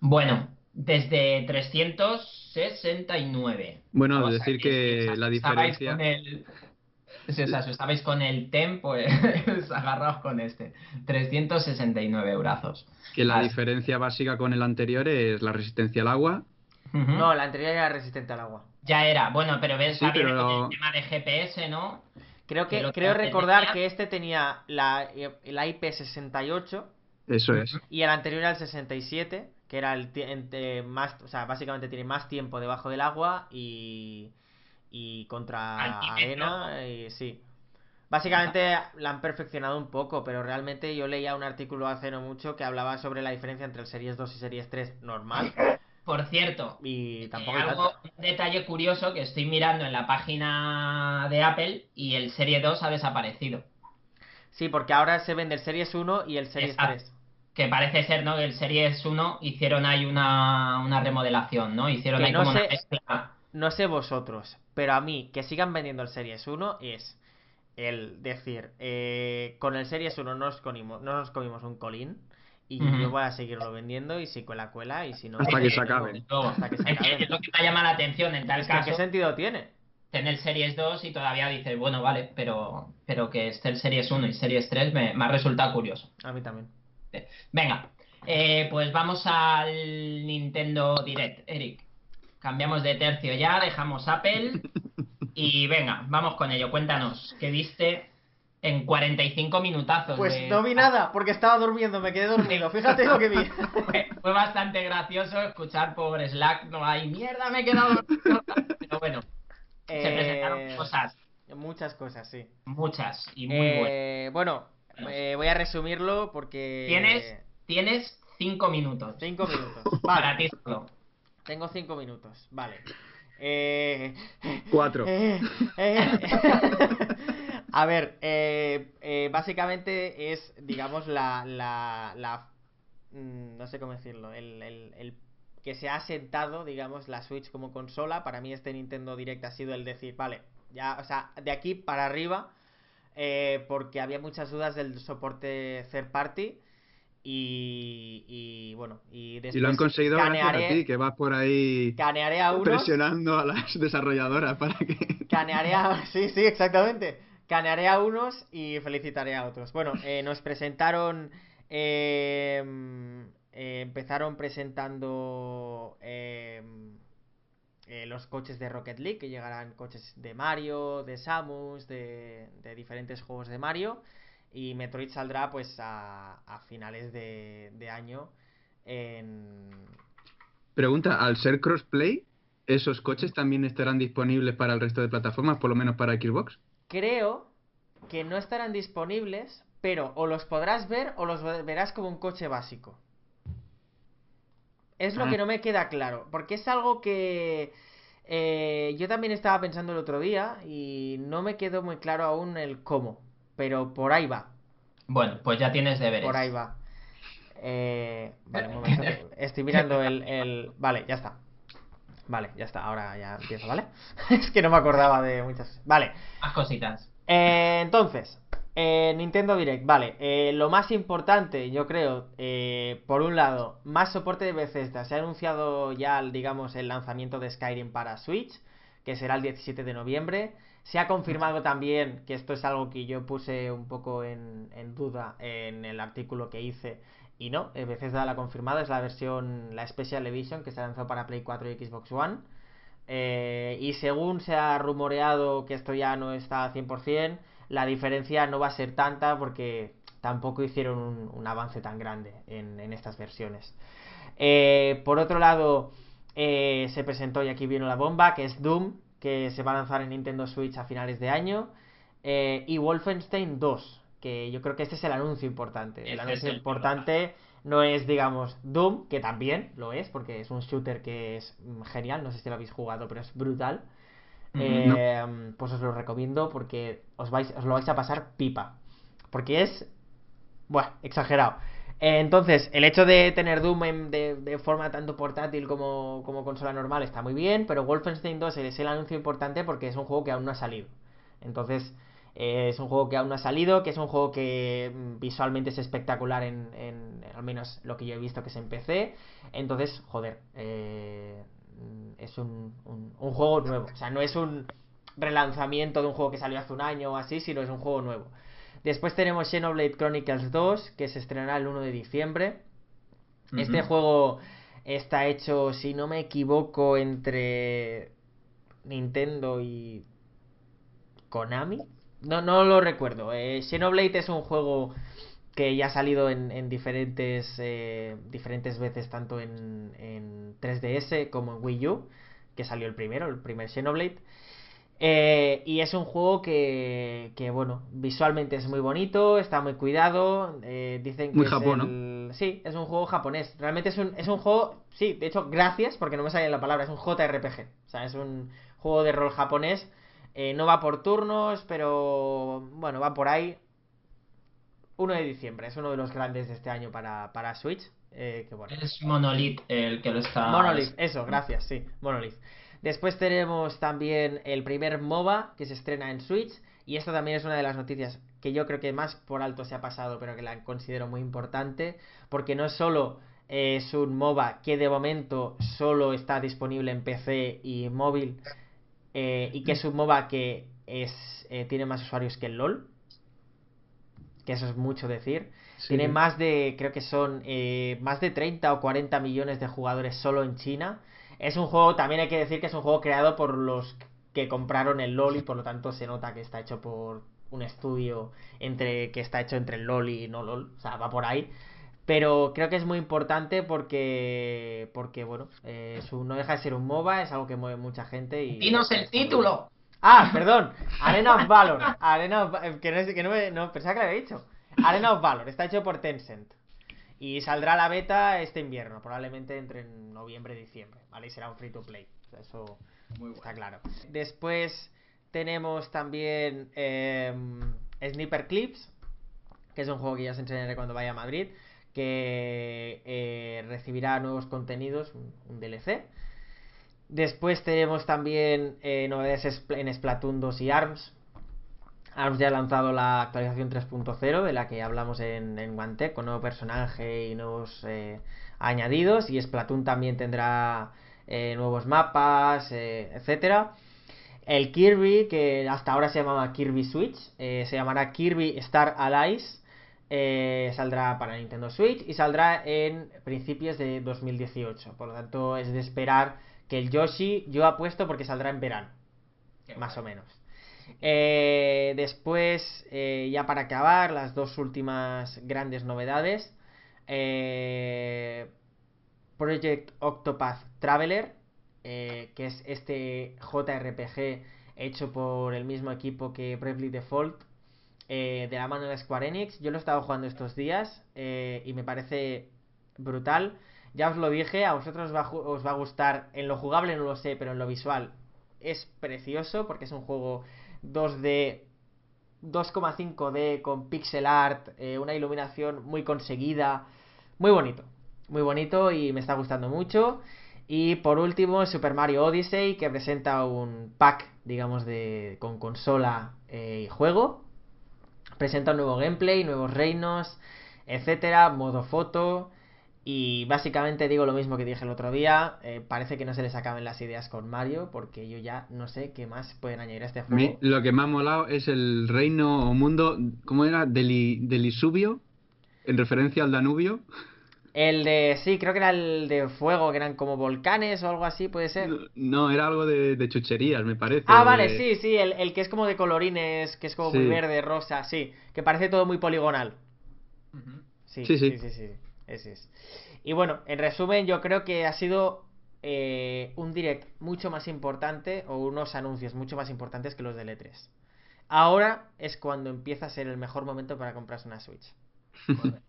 Bueno, desde 369. Bueno, decir que la diferencia- Con el... Si os asustabais con el TEM, pues agarraos con este. 369 eurazos. Que la diferencia básica con el anterior es la resistencia al agua. No, la anterior era resistente al agua. Ya era, bueno, pero ves, Sí, pero- con el tema de GPS, ¿no? Creo que Que lo creo que recordar tenía- que este tenía la, la IP68 Eso es. y el anterior era el 67, que era el más, o sea, básicamente tiene más tiempo debajo del agua y y contra arena y sí. Básicamente la han perfeccionado un poco, pero realmente yo leía un artículo hace no mucho que hablaba sobre la diferencia entre el Series 2 y Series 3 normal Por cierto, y eh, tampoco hay algo, un detalle curioso que estoy mirando en la página de Apple y el Serie 2 ha desaparecido. Sí, porque ahora se vende el Series 1 y el Series Exacto. 3. Que parece ser, ¿no? Que el Series 1 hicieron ahí una, una remodelación, ¿no? Hicieron Que ahí no como una mezcla. No sé vosotros, pero a mí que sigan vendiendo el Series 1 es el decir, eh, con el Series 1 no nos comimos, no nos comimos un colín y yo voy a seguirlo vendiendo y si cuela cuela y si no... Hasta pues que se no. acaben. Luego, Hasta que se es, que acaben. es lo que te llama la atención en tal Es que, caso. ¿Qué sentido tiene? tener Series 2 y todavía dices, bueno, vale, pero, pero que esté el Series 1 y Series 3 me, me ha resultado curioso. A mí también. Venga, eh, pues vamos al Nintendo Direct, Eric. Cambiamos de tercio ya, dejamos Apple y venga, vamos con ello. Cuéntanos, ¿qué viste en 45 minutazos? Pues de- no vi nada, porque estaba durmiendo, me quedé dormido. Fíjate lo que vi. Fue, fue bastante gracioso escuchar por Slack, no hay mierda, me he quedado dormido. Pero bueno, se Eh, presentaron cosas, Muchas cosas, sí. muchas y muy buenas. Eh, bueno, eh, voy a resumirlo porque... Tienes, tienes cinco minutos Cinco minutos. para ti solo. Tengo cinco minutos. Vale. Eh... Cuatro. Eh, eh, A ver, eh, eh, básicamente es, digamos, la, la, la- mm, no sé cómo decirlo, el, el- el que se ha sentado, digamos, la Switch como consola. Para mí este Nintendo Direct ha sido el decir, vale, ya, o sea, de aquí para arriba, eh, porque había muchas dudas del soporte third party. Y, y, bueno, y después Y lo han conseguido gracias a canearé- ti, que vas por ahí canearé a unos presionando a las desarrolladoras para que... Canearé a... Sí, sí, exactamente. Canearé a unos y felicitaré a otros. Bueno, eh, nos presentaron... eh, eh, empezaron presentando eh, eh, los coches de Rocket League, que llegarán coches de Mario, de Samus, de, de diferentes juegos de Mario. Y Metroid saldrá pues a, a finales de, de año en, Pregunta, al ser crossplay, ¿esos coches también estarán disponibles para el resto de plataformas, por lo menos para Xbox? Creo que no estarán disponibles, pero o los podrás ver o los verás como un coche básico. Es lo Ah. que no me queda claro, porque es algo que eh, yo también estaba pensando el otro día y no me quedó muy claro aún el cómo, pero por ahí va, Bueno, pues ya tienes deberes. por ahí va. Eh, vale, un momento, estoy mirando el, el... Vale, ya está. Vale, ya está, ahora ya empiezo, ¿vale? es que no me acordaba de muchas... Vale, Más cositas. eh, entonces, eh, Nintendo Direct, vale. eh, lo más importante, yo creo, eh, por un lado, más soporte de Bethesda. Se ha anunciado ya, digamos, el lanzamiento de Skyrim para Switch, que será el 17 de noviembre. Se ha confirmado también, que esto es algo que yo puse un poco en, duda en el artículo que hice, y no, Bethesda la ha confirmado, es la versión, la Special Edition que se lanzó para Play 4 y Xbox One. Eh, y según se ha rumoreado que esto ya no está a 100%, la diferencia no va a ser tanta porque tampoco hicieron un, avance tan grande en, en estas versiones. Eh, por otro lado, eh, se presentó y aquí vino la bomba, que es Doom, que se va a lanzar en Nintendo Switch a finales de año. eh, y Wolfenstein 2, que yo creo que este es el anuncio importante. El Este anuncio el importante no es, digamos, Doom, que también lo es, porque es un shooter que es mm, genial, no sé si lo habéis jugado, pero es brutal. Ujú. Eh, Pues os lo recomiendo porque os, vais, os lo vais a pasar pipa. Porque es, bueno, exagerado. Entonces, el hecho de tener Doom en- de, de forma tanto portátil como, como consola normal está muy bien, pero Wolfenstein 2 es el anuncio importante porque es un juego que aún no ha salido. Entonces, eh, es un juego que aún no ha salido, que es un juego que mm, visualmente es espectacular en, en- al menos lo que yo he visto que es en PC. Entonces, joder, eh, es un, un- un juego nuevo. O sea, no es un relanzamiento de un juego que salió hace un año o así, sino es un juego nuevo. Después tenemos Xenoblade Chronicles 2, que se estrenará el 1 de diciembre. Este juego está hecho, si no me equivoco, entre Nintendo y Konami. No, no lo recuerdo. Eh, Xenoblade es un juego que ya ha salido en, en diferentes, eh, diferentes veces, tanto en, en 3DS como en Wii U, que salió el primero, el primer Xenoblade. Eh, y es un juego que, que, bueno, visualmente es muy bonito, está muy cuidado. eh, dicen que Muy es Japón, el- Sí, es un juego japonés. Realmente es un, es un juego, sí, de hecho, gracias, porque no me sale la palabra, es un JRPG. O sea, es un juego de rol japonés. eh, no va por turnos, pero bueno, va por ahí. 1 de diciembre, es uno de los grandes de este año para, para Switch. eh, que bueno. Es Monolith el que lo está. Monolith, eso, gracias, sí, Monolith. Después tenemos también el primer MOBA que se estrena en Switch. Y esto también es una de las noticias que yo creo que más por alto se ha pasado, pero que la considero muy importante. Porque no solo es un MOBA que de momento solo está disponible en PC y móvil. eh, y que es un MOBA que es, eh, tiene más usuarios que el LOL. Que eso es mucho decir. Sí. Tiene más de, creo que son eh, más de 30 o 40 millones de jugadores solo en China. Es un juego, también hay que decir que es un juego creado por los que compraron el LOL y por lo tanto se nota que está hecho por un estudio entre que está hecho entre el LOL y no LOL, o sea, va por ahí. Pero creo que es muy importante porque, porque bueno, eh, es un- no deja de ser un MOBA, es algo que mueve mucha gente y... ¡Dinos el título! Ah, perdón. Arena of Valor. Arena of... Que no, que no, me- no, pensaba que lo había dicho. Arena of Valor. Está hecho por Tencent. Y saldrá la beta este invierno. Probablemente entre en noviembre y diciembre. ¿Vale? Y será un free to play. Eso está claro. Después tenemos también em, Sniper Clips. Que es un juego que ya os enseñaré cuando vaya a Madrid. Que eh, recibirá nuevos contenidos. Un, DLC. Después tenemos también eh, novedades en Splatoon 2 y ARMS. ARMS ya ha lanzado la actualización 3.0 de la que hablamos en, en OneTech con nuevo personaje y nuevos eh, añadidos. Y Splatoon también tendrá eh, nuevos mapas, eh, etcétera. El Kirby, que hasta ahora se llamaba Kirby Switch, eh, se llamará Kirby Star Allies. saldrá para Nintendo Switch y saldrá en principios de 2018. Por lo tanto, es de esperar que el Yoshi yo apuesto porque saldrá en verano, Qué más o menos. Eh, después, eh, ya para acabar, las dos últimas grandes novedades. Eh, Project Octopath Traveler, eh, que es este JRPG hecho por el mismo equipo que Bravely Default, eh, de la mano de Square Enix. Yo lo he estado jugando estos días y me parece brutal. Ya os lo dije, a vosotros os va a gustar. En lo jugable no lo sé, pero en lo visual es precioso porque es un juego 2D 2,5D con pixel art, eh, una iluminación muy conseguida, muy bonito, muy bonito y me está gustando mucho. Y por último, Super Mario Odyssey, que presenta un pack, digamos, de con consola eh, y juego. Presenta un nuevo gameplay, nuevos reinos, etcétera, modo foto. Y básicamente digo lo mismo que dije el otro día. eh, parece que no se les acaben las ideas con Mario, porque yo ya no sé qué más pueden añadir a este A juego. mí lo que me ha molado es el reino o mundo, ¿cómo era? Deli, Delisubio, en referencia al Danubio. El de, sí, creo que era el de fuego, que eran como volcanes o algo así, puede ser. No, era algo de, de chucherías, me parece. Ah, vale, de- sí, sí, el, el que es como de colorines, que es como muy verde, rosa, sí, que parece todo muy poligonal. Sí, sí, sí. sí, sí, ese es. Y bueno, en resumen, yo creo que ha sido eh, un direct mucho más importante o unos anuncios mucho más importantes que los del E3. ahora es cuando empieza a ser el mejor momento para comprarse una Switch.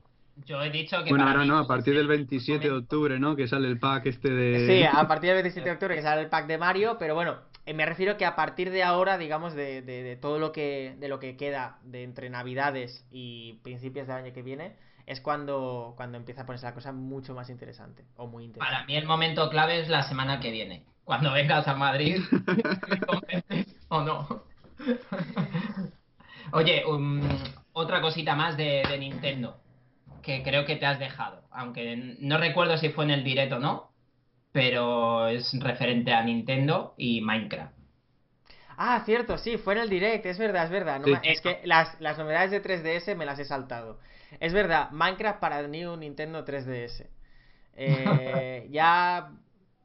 Yo he dicho que. Bueno, ahora no, a partir el del 27 de octubre, ¿no? Que sale el pack este de... Sí, a partir del 27 de octubre que sale el pack de Mario, pero bueno, eh, me refiero que a partir de ahora, digamos, de, de- de todo lo que de lo que queda de entre Navidades y principios del año que viene, es cuando, cuando empieza a ponerse la cosa mucho más interesante, o muy interesante. Para mí el momento clave es la semana que viene. Cuando vengas a Madrid, ¿me convences o no? Oye, um, otra cosita más de, de Nintendo, que creo que te has dejado, aunque no recuerdo si fue en el directo o no, pero es referente a Nintendo y Minecraft. Ah, cierto, sí, fue en el direct, es verdad, es verdad. no Sí. es que las, las novedades de 3DS me las he saltado. Es verdad, Minecraft para el New Nintendo 3DS. Eh, ya,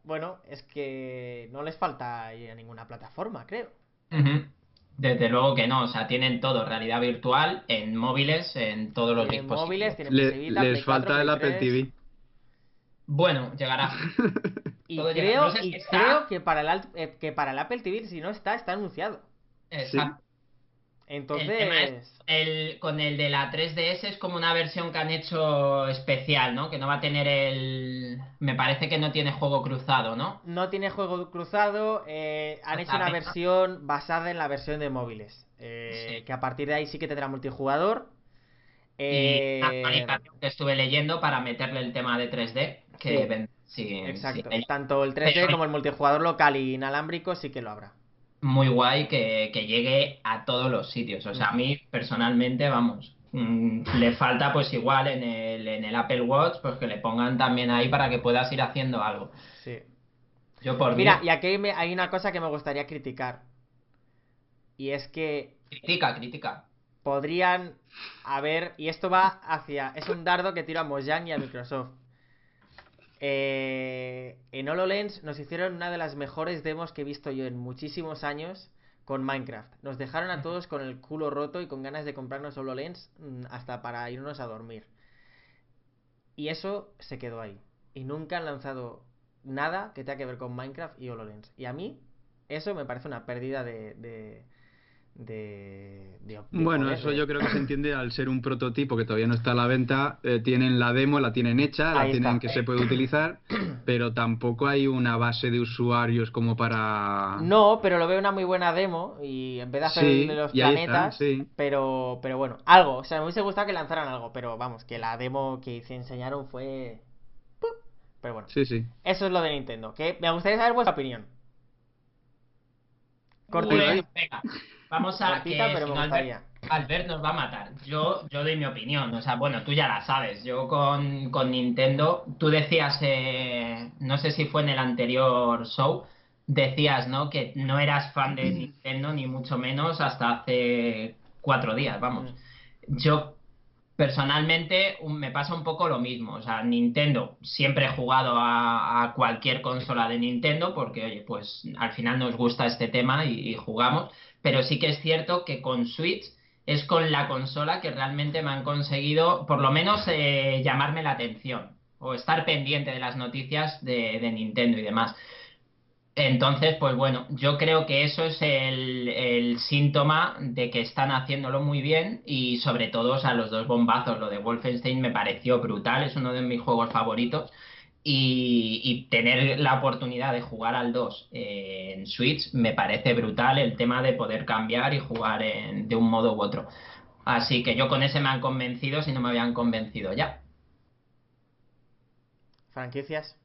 bueno, es que no les falta a ninguna plataforma, creo. Desde luego que no, o sea, tienen todo, realidad virtual, en móviles, en todos los Tienen dispositivos. móviles, tienen Le- PS Vita, les Play 4, falta el Apple 3. TV. Bueno, llegará. Y Todo creo, No sé si y está- creo que, para el, eh, que para el Apple TV, si no está, está anunciado. Exacto. Entonces, El tema es- El, con el de la 3DS es como una versión que han hecho especial, ¿no? Que no va a tener el... Me parece que no tiene juego cruzado, ¿no? no tiene juego cruzado. eh, han hecho una versión basada en la versión de móviles. eh, Sí. Que a partir de ahí sí que tendrá multijugador. Eh, actualización que estuve leyendo para meterle el tema de 3D, que Sí. ven- sí, exacto. Tanto el 3D Pero- como el multijugador local y inalámbrico sí que lo habrá. Muy guay que, que llegue a todos los sitios. O sea, a mí personalmente, vamos, mm, le falta pues igual en el, en el Apple Watch, pues que le pongan también ahí para que puedas ir haciendo algo. Sí. Yo por Mira, mí, y aquí me- hay una cosa que me gustaría criticar. Y es que critica, critica. podrían haber, y esto va hacia, es un dardo que tiro a Mojang y a Microsoft. Eh, en HoloLens nos hicieron una de las mejores demos que he visto yo en muchísimos años con Minecraft. Nos dejaron a todos con el culo roto y con ganas de comprarnos HoloLens mm, hasta para irnos a dormir. Y eso se quedó ahí. Y nunca han lanzado nada que tenga que ver con Minecraft y HoloLens. Y a mí eso me parece una pérdida de... de de, de- de Bueno, poder, eso de- yo creo que se entiende al ser un prototipo que todavía no está a la venta. eh, tienen la demo, la tienen hecha, la tienen está. que se puede utilizar, pero tampoco hay una base de usuarios como para. No, pero lo veo una muy buena demo y en vez de hacer Sí, de los está, planetas, sí. pero, pero bueno, algo. O sea, me hubiese gustado que lanzaran algo, pero vamos, que la demo que se enseñaron fue... ¡pup! Pero bueno, Sí, sí. eso es lo de Nintendo. Que me gustaría saber vuestra opinión. Pues, venga, vamos a Cortita, que pero si me no. Albert, Albert nos va a matar. Yo, yo doy mi opinión. O sea, bueno, tú ya la sabes. Yo con, con Nintendo, tú decías, eh, no sé si fue en el anterior show, decías, ¿no? Que no eras fan de Nintendo, ni mucho menos, hasta hace cuatro días, vamos. Yo personalmente un- me pasa un poco lo mismo. O sea, Nintendo, siempre he jugado a, a cualquier consola de Nintendo porque, oye, pues al final nos gusta este tema y, y jugamos. Pero sí que es cierto que con Switch es con la consola que realmente me han conseguido, por lo menos, eh, llamarme la atención o estar pendiente de las noticias de, Nintendo y demás. Entonces, pues bueno, yo creo que eso es el, síntoma de que están haciéndolo muy bien y sobre todo, o sea, los dos bombazos, lo de Wolfenstein me pareció brutal, es uno de mis juegos favoritos y, y tener la oportunidad de jugar al 2 eh, en Switch me parece brutal el tema de poder cambiar y jugar en- de un modo u otro. Así que yo con ese me han convencido si no me habían convencido ya. Franquicias.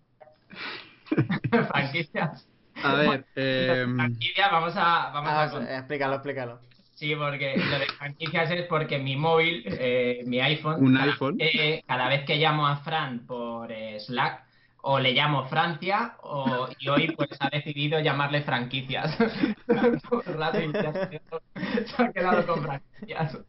Franquicias. A ver, eh, Franquicias, vamos a, vamos Ah, a explícalo, explícalo. Sí, porque lo de franquicias es porque mi móvil, eh, mi iPhone, Un cada, iPhone. eh, cada vez que llamo a Fran por eh, Slack, o le llamo Francia, o, y hoy pues ha decidido llamarle franquicias. El rato y ya se, se ha quedado con franquicias.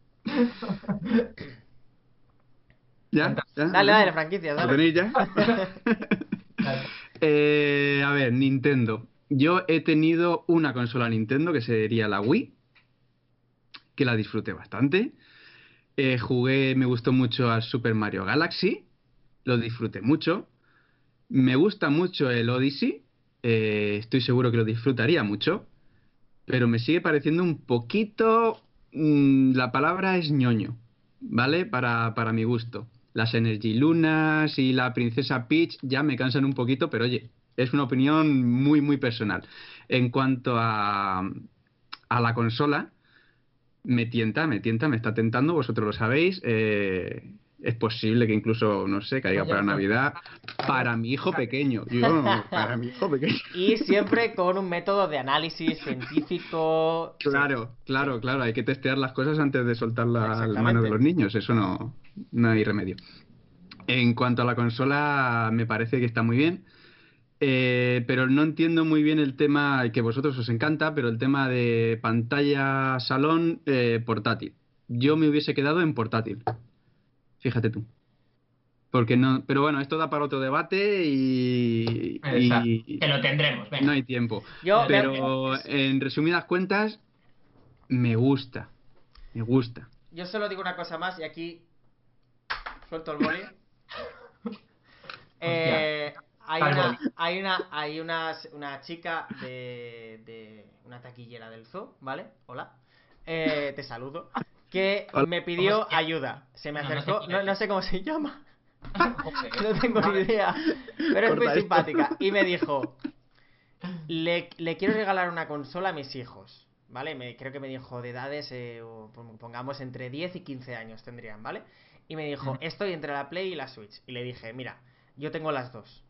¿ya? ¿Ya? Dale, dale, franquicias, ¿Lo dale. tenéis ya? Eh, a ver, Nintendo. Yo he tenido una consola Nintendo que sería la Wii, que la disfruté bastante. Eh, jugué, me gustó mucho al Super Mario Galaxy, lo disfruté mucho. Me gusta mucho el Odyssey, eh, estoy seguro que lo disfrutaría mucho, pero me sigue pareciendo un poquito mm, la palabra es ñoño, ¿vale? Para, para mi gusto. Las Energy Lunas y la Princesa Peach ya me cansan un poquito, pero oye, es una opinión muy, muy personal. En cuanto a, a la consola, me tienta, me tienta, me está tentando, vosotros lo sabéis. Eh, es posible que incluso, no sé, caiga para Navidad para mi hijo pequeño. Yo, para mi hijo pequeño. Y siempre con un método de análisis científico. Claro, claro, claro. Hay que testear las cosas antes de soltar la mano de los niños. Eso no, no hay remedio. En cuanto a la consola, me parece que está muy bien. Eh, pero no entiendo muy bien el tema que vosotros os encanta, pero el tema de pantalla salón eh, portátil. Yo me hubiese quedado en portátil. Fíjate tú. Porque no, pero bueno, esto da para otro debate y, que lo tendremos. No hay tiempo. pero en resumidas cuentas, me gusta, me gusta. Yo solo digo una cosa más y aquí suelto el boli. eh, hay una, hay una, hay una, una chica de, de, una taquillera del zoo, ¿vale? Hola. Eh, te saludo. Que me pidió ayuda. Se me acercó, no, sé cómo se llama. no tengo ni idea. Pero es muy simpática. Y me dijo, le, le, quiero regalar una consola a mis hijos. ¿Vale? Me, creo que me dijo de edades, eh, pongamos entre 10 y 15 años tendrían, ¿vale? Y me dijo, estoy entre la Play y la Switch. Y le dije, mira, yo tengo las dos.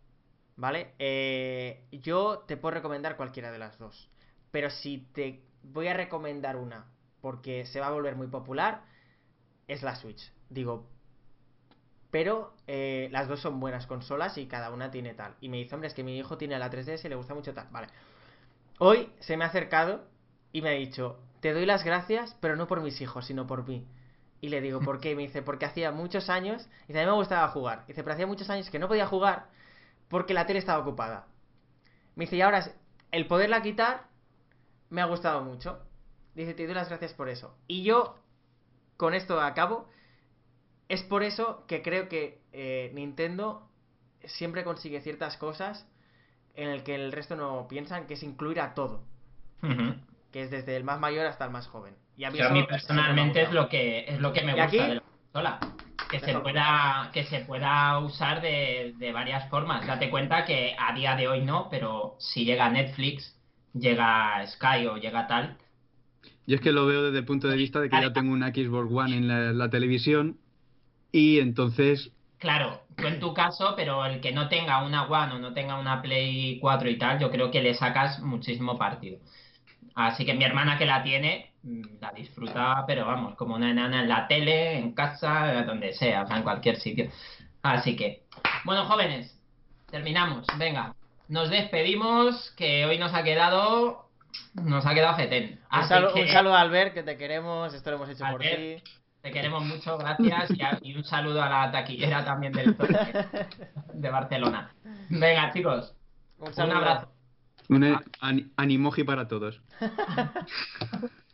¿Vale? Eh, yo te puedo recomendar cualquiera de las dos. Pero si te voy a recomendar una porque se va a volver muy popular, es la Switch. Digo, pero eh, las dos son buenas consolas y cada una tiene tal. Y me dice, hombre, es que mi hijo tiene la 3DS y le gusta mucho tal. Vale. Hoy se me ha acercado y me ha dicho, te doy las gracias, pero no por mis hijos, sino por mí. Y le digo, ¿por qué? Me dice, porque hacía muchos años, y a mí me gustaba jugar. Y dice, pero hacía muchos años que no podía jugar porque la tele estaba ocupada. Me dice, y ahora el poderla quitar me ha gustado mucho. Dice, te doy las gracias por eso. Y yo, con esto acabo, es por eso que creo que eh, Nintendo siempre consigue ciertas cosas en el que el resto no piensan, que es incluir a todo. Que es desde el más mayor hasta el más joven. Y a mí, personalmente es lo que es lo que me gusta de la consola que se pueda que se pueda usar de, de, varias formas. Date cuenta que a día de hoy no, pero si llega Netflix, llega Sky o llega tal. Yo es que lo veo desde el punto de vista de que ya tengo una Xbox One en la, televisión y entonces... Claro, tú en tu caso, pero el que no tenga una One o no tenga una Play 4 y tal, yo creo que le sacas muchísimo partido. Así que mi hermana que la tiene, Mm, la disfruta, pero vamos, como una enana en la tele, en casa, donde sea, o sea, en cualquier sitio. Así que, bueno, jóvenes, terminamos. Venga, nos despedimos, que hoy nos ha quedado, nos ha quedado fetén. Un, saludo, a Albert, que te queremos, esto lo hemos hecho por ti. Te queremos mucho, gracias. Y, un saludo a la taquillera también del de Barcelona. Venga, chicos. Un, un abrazo. Un animoji para todos.